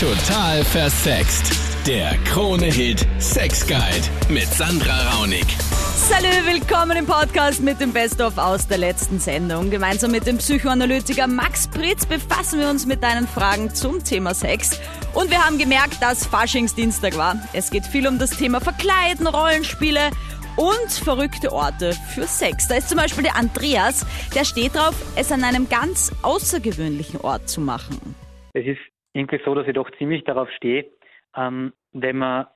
Total versext. Der Krone-Hit Sex Guide mit Sandra Raunig. Salü, willkommen im Podcast mit dem Best-of aus der letzten Sendung. Gemeinsam mit dem Psychoanalytiker Max Pritz befassen wir uns mit deinen Fragen zum Thema Sex. Und wir haben gemerkt, dass Faschingsdienstag war. Es geht viel um das Thema Verkleiden, Rollenspiele und verrückte Orte für Sex. Da ist zum Beispiel der Andreas, der steht drauf, es an einem ganz außergewöhnlichen Ort zu machen. Es ist irgendwie so, dass ich doch ziemlich darauf stehe, ähm, wenn man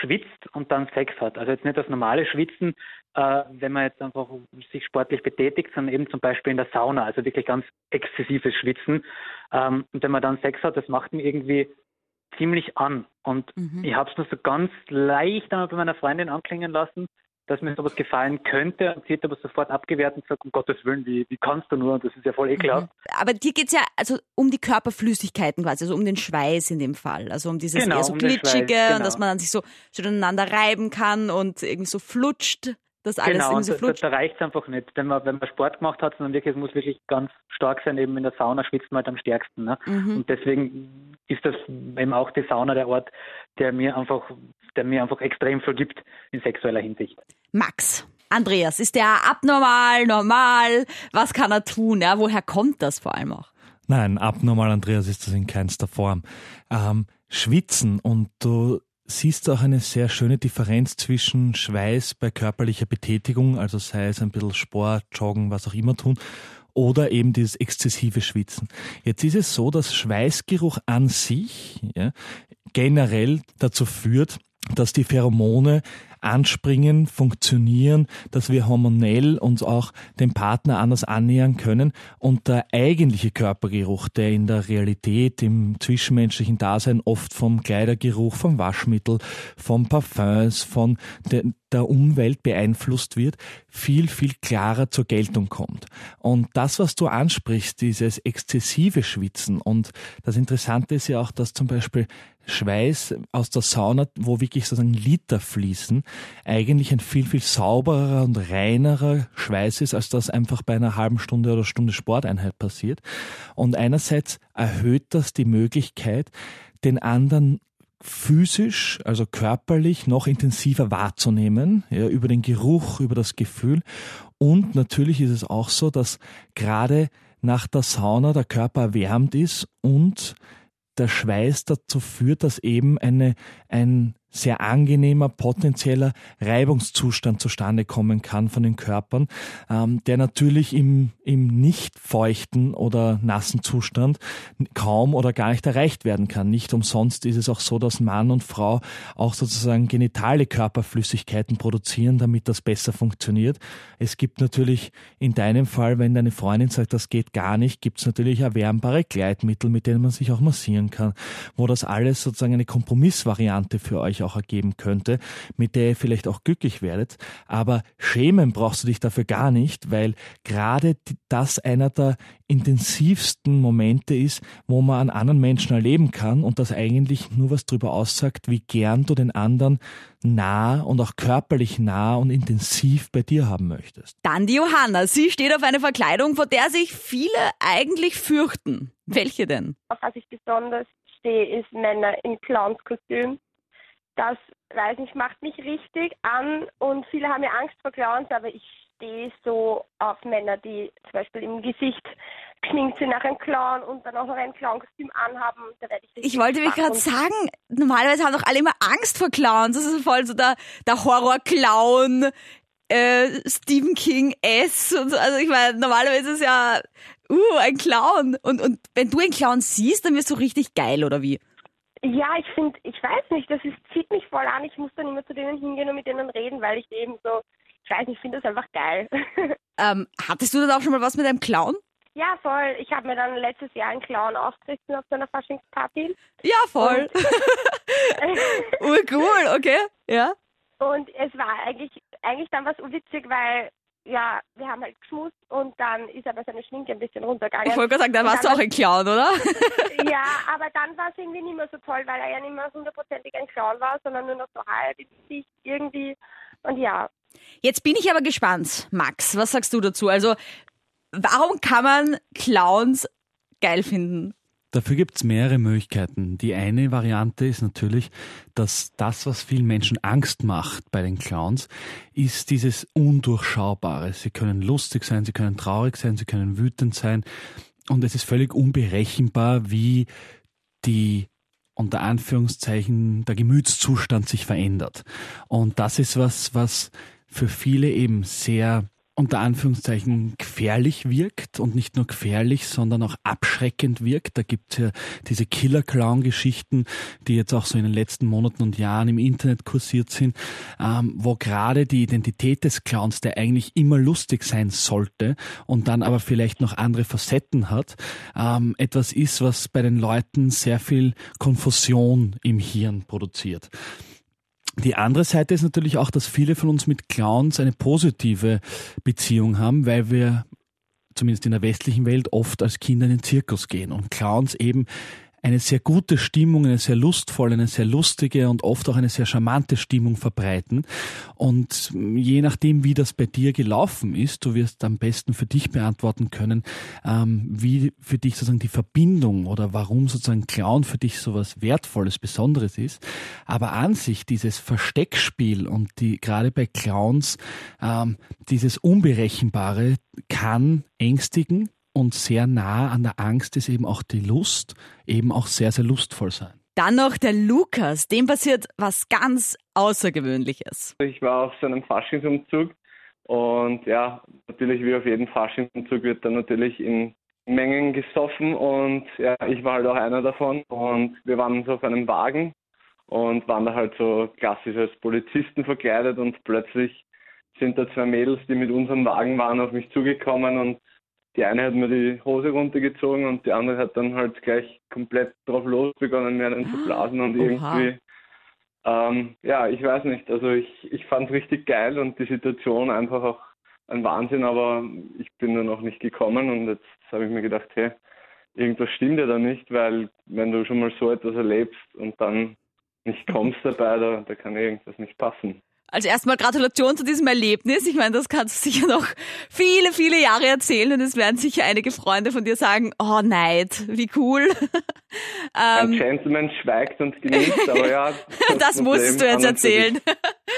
schwitzt und dann Sex hat. Also jetzt nicht das normale Schwitzen, äh, wenn man jetzt einfach sich sportlich betätigt, sondern eben zum Beispiel in der Sauna, also wirklich ganz exzessives Schwitzen. Ähm, und wenn man dann Sex hat, das macht mir irgendwie ziemlich an. Und mhm. ich habe es nur so ganz leicht einmal bei meiner Freundin anklingen lassen, dass mir sowas gefallen könnte und sie hat aber sofort abgewehrt und gesagt, um Gottes Willen, wie, wie kannst du nur? Und das ist ja voll ekelhaft. Mhm. Aber dir geht's ja also um die Körperflüssigkeiten quasi, also um den Schweiß in dem Fall. Also um dieses Genau, eher so um glitschige genau. und dass man dann sich so schön aneinander reiben kann und irgendwie so flutscht, dass alles genau, irgendwie so da, flutscht. da reicht es einfach nicht. Wenn man, wenn man Sport gemacht hat, sondern wirklich, es muss wirklich ganz stark sein, eben in der Sauna schwitzt man halt am stärksten. Ne? Mhm. Und deswegen ist das eben auch die Sauna der Ort, der mir einfach, der mir einfach extrem viel gibt in sexueller Hinsicht. Max. Andreas, ist der abnormal, normal? Was kann er tun? Ja, woher kommt das vor allem auch? Nein, abnormal, Andreas, ist das in keinster Form. Ähm, schwitzen und du siehst auch eine sehr schöne Differenz zwischen Schweiß bei körperlicher Betätigung, also sei es ein bisschen Sport, Joggen, was auch immer tun, oder eben dieses exzessive Schwitzen. Jetzt ist es so, dass Schweißgeruch an sich ja, generell dazu führt, dass die Pheromone anspringen, funktionieren, dass wir hormonell uns auch dem Partner anders annähern können und der eigentliche Körpergeruch, der in der Realität, im zwischenmenschlichen Dasein oft vom Kleidergeruch, vom Waschmittel, vom Parfums, von der, der Umwelt beeinflusst wird, viel, viel klarer zur Geltung kommt. Und das, was du ansprichst, dieses exzessive Schwitzen und das Interessante ist ja auch, dass zum Beispiel Schweiß aus der Sauna, wo wirklich sozusagen Liter fließen, eigentlich ein viel, viel sauberer und reinerer Schweiß ist, als das einfach bei einer halben Stunde oder Stunde Sporteinheit passiert. Und einerseits erhöht das die Möglichkeit, den anderen physisch, also körperlich noch intensiver wahrzunehmen, ja, über den Geruch, über das Gefühl. Und natürlich ist es auch so, dass gerade nach der Sauna der Körper erwärmt ist und der Schweiß dazu führt, dass eben eine, ein sehr angenehmer, potenzieller Reibungszustand zustande kommen kann von den Körpern, ähm, der natürlich im, im nicht feuchten oder nassen Zustand kaum oder gar nicht erreicht werden kann. Nicht umsonst ist es auch so, dass Mann und Frau auch sozusagen genitale Körperflüssigkeiten produzieren, damit das besser funktioniert. Es gibt natürlich in deinem Fall, wenn deine Freundin sagt, das geht gar nicht, gibt es natürlich erwärmbare Gleitmittel, mit denen man sich auch massieren kann, wo das alles sozusagen eine Kompromissvariante für euch auch ergeben könnte, mit der ihr vielleicht auch glücklich werdet. Aber schämen brauchst du dich dafür gar nicht, weil gerade das einer der intensivsten Momente ist, wo man an anderen Menschen erleben kann und das eigentlich nur was darüber aussagt, wie gern du den anderen nah und auch körperlich nah und intensiv bei dir haben möchtest. Dann die Johanna. Sie steht auf eine Verkleidung, vor der sich viele eigentlich fürchten. Welche denn? Auf was ich besonders stehe, ist Männer in Clownskostüm. Das, weiß nicht, macht mich richtig an und viele haben ja Angst vor Clowns, aber ich stehe so auf Männer, die zum Beispiel im Gesicht geschminkt sind nach einem Clown und dann auch noch ein Clownkostüm anhaben. Da werde ich Ich wollte mich gerade sagen, normalerweise haben doch alle immer Angst vor Clowns. Das ist voll so der, der Horror-Clown, äh, Stephen King S. Und so. Also ich meine, normalerweise ist es ja, uh, ein Clown. Und, und wenn du einen Clown siehst, dann wirst du richtig geil, oder wie? Ja, ich finde, ich weiß nicht, das ist, zieht mich voll an. Ich muss dann immer zu denen hingehen und mit denen reden, weil ich eben so, ich weiß nicht, ich finde das einfach geil. Ähm, hattest du dann auch schon mal was mit einem Clown? ja, voll. Ich habe mir dann letztes Jahr einen Clown aufgerissen auf so einer Faschingsparty. Ja, voll. Urcool, okay. Ja. Und es war eigentlich, eigentlich dann was witzig, weil, ja, wir haben halt geschmust und dann ist aber seine Schminke ein bisschen runtergegangen. Ich wollte gerade sagen, dann warst du auch ein Clown, oder? Ja, aber dann war es irgendwie nicht mehr so toll, weil er ja nicht mehr hundertprozentig ein Clown war, sondern nur noch so halb im Gesicht irgendwie. Und ja, Jetzt bin ich aber gespannt, Max. Was sagst du dazu? Also, warum kann man Clowns geil finden? Dafür gibt es mehrere Möglichkeiten. Die eine Variante ist natürlich, dass das, was vielen Menschen Angst macht bei den Clowns, ist dieses Undurchschaubare. Sie können lustig sein, sie können traurig sein, sie können wütend sein. Und es ist völlig unberechenbar, wie die unter Anführungszeichen der Gemütszustand sich verändert. Und das ist was, was für viele eben sehr unter Anführungszeichen gefährlich wirkt und nicht nur gefährlich, sondern auch abschreckend wirkt. Da gibt es ja diese Killer-Clown-Geschichten, die jetzt auch so in den letzten Monaten und Jahren im Internet kursiert sind, ähm, wo gerade die Identität des Clowns, der eigentlich immer lustig sein sollte und dann aber vielleicht noch andere Facetten hat, ähm, etwas ist, was bei den Leuten sehr viel Konfusion im Hirn produziert. Die andere Seite ist natürlich auch, dass viele von uns mit Clowns eine positive Beziehung haben, weil wir zumindest in der westlichen Welt oft als Kinder in den Zirkus gehen und Clowns eben eine sehr gute Stimmung, eine sehr lustvolle, eine sehr lustige und oft auch eine sehr charmante Stimmung verbreiten. Und je nachdem, wie das bei dir gelaufen ist, du wirst am besten für dich beantworten können, ähm, wie für dich sozusagen die Verbindung oder warum sozusagen Clown für dich so was Wertvolles, Besonderes ist. Aber an sich dieses Versteckspiel und die gerade bei Clowns ähm, dieses Unberechenbare kann ängstigen, und sehr nah an der Angst ist eben auch die Lust, eben auch sehr, sehr lustvoll sein. Dann noch der Lukas, dem passiert was ganz Außergewöhnliches. Ich war auf so einem Faschingsumzug und ja, natürlich wie auf jedem Faschingsumzug wird dann natürlich in Mengen gesoffen und ja, ich war halt auch einer davon und wir waren so auf einem Wagen und waren da halt so klassisch als Polizisten verkleidet und plötzlich sind da zwei Mädels, die mit unserem Wagen waren, auf mich zugekommen und die eine hat mir die Hose runtergezogen und die andere hat dann halt gleich komplett drauf los begonnen, mir einen zu blasen und Oha. irgendwie, ähm, ja, ich weiß nicht, also ich, ich fand es richtig geil und die Situation einfach auch ein Wahnsinn, aber ich bin nur noch nicht gekommen und jetzt habe ich mir gedacht, hey, irgendwas stimmt ja da nicht, weil wenn du schon mal so etwas erlebst und dann nicht kommst dabei, da, da kann irgendwas nicht passen. Also erstmal Gratulation zu diesem Erlebnis. Ich meine, das kannst du sicher noch viele, viele Jahre erzählen und es werden sicher einige Freunde von dir sagen, oh Neid, wie cool. Ein ähm, Gentleman schweigt und genießt, aber ja. Das, das musst du jetzt erzählen.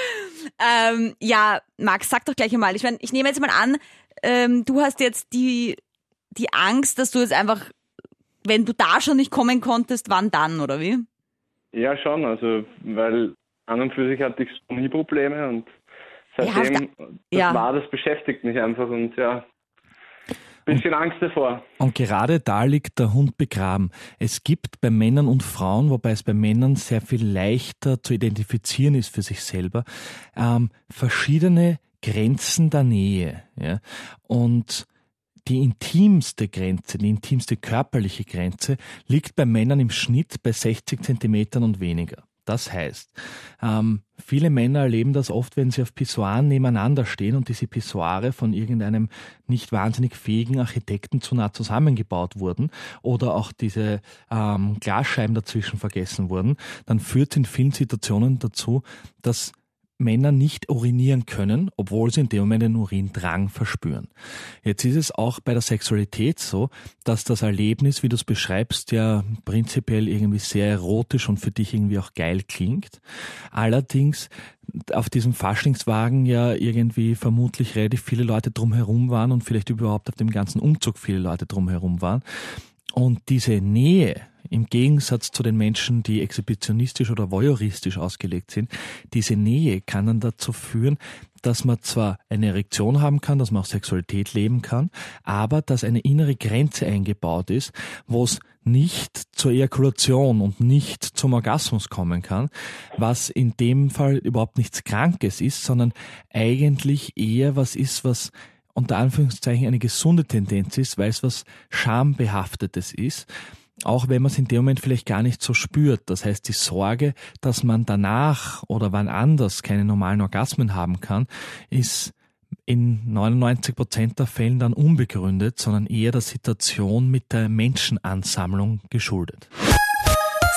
ähm, ja, Max, sag doch gleich einmal. Ich meine, ich nehme jetzt mal an, ähm, du hast jetzt die, die Angst, dass du jetzt einfach, wenn du da schon nicht kommen konntest, wann dann, oder wie? Ja, schon. Also, weil an und für sich hatte ich so nie Probleme und seitdem ja, das ja. war, das beschäftigt mich einfach und ja, bisschen Angst davor. Und gerade da liegt der Hund begraben. Es gibt bei Männern und Frauen, wobei es bei Männern sehr viel leichter zu identifizieren ist für sich selber, ähm, verschiedene Grenzen der Nähe. Ja? Und die intimste Grenze, die intimste körperliche Grenze liegt bei Männern im Schnitt bei 60 Zentimetern und weniger. Das heißt, ähm, viele Männer erleben das oft, wenn sie auf Pissoiren nebeneinander stehen und diese Pissoire von irgendeinem nicht wahnsinnig fähigen Architekten zu nah zusammengebaut wurden oder auch diese ähm, Glasscheiben dazwischen vergessen wurden, dann führt in vielen Situationen dazu, dass Männer nicht urinieren können, obwohl sie in dem Moment den Urindrang verspüren. Jetzt ist es auch bei der Sexualität so, dass das Erlebnis, wie du es beschreibst, ja prinzipiell irgendwie sehr erotisch und für dich irgendwie auch geil klingt. Allerdings auf diesem Faschingswagen ja irgendwie vermutlich relativ viele Leute drumherum waren und vielleicht überhaupt auf dem ganzen Umzug viele Leute drumherum waren. Und diese Nähe, im Gegensatz zu den Menschen, die exhibitionistisch oder voyeuristisch ausgelegt sind, diese Nähe kann dann dazu führen, dass man zwar eine Erektion haben kann, dass man auch Sexualität leben kann, aber dass eine innere Grenze eingebaut ist, wo es nicht zur Ejakulation und nicht zum Orgasmus kommen kann, was in dem Fall überhaupt nichts Krankes ist, sondern eigentlich eher was ist, was unter Anführungszeichen eine gesunde Tendenz ist, weil es was Schambehaftetes ist auch wenn man es in dem Moment vielleicht gar nicht so spürt. Das heißt, die Sorge, dass man danach oder wann anders keine normalen Orgasmen haben kann, ist in 99 Prozent der Fällen dann unbegründet, sondern eher der Situation mit der Menschenansammlung geschuldet.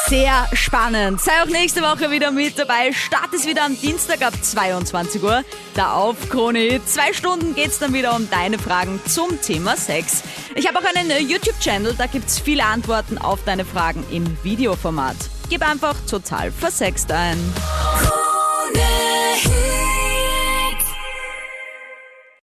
Sehr spannend. Sei auch nächste Woche wieder mit dabei. Start ist wieder am Dienstag ab 22 Uhr. Da auf Krone. Zwei Stunden geht's dann wieder um deine Fragen zum Thema Sex. Ich habe auch einen YouTube-Channel, da gibt es viele Antworten auf deine Fragen im Videoformat. Gib einfach total versext ein.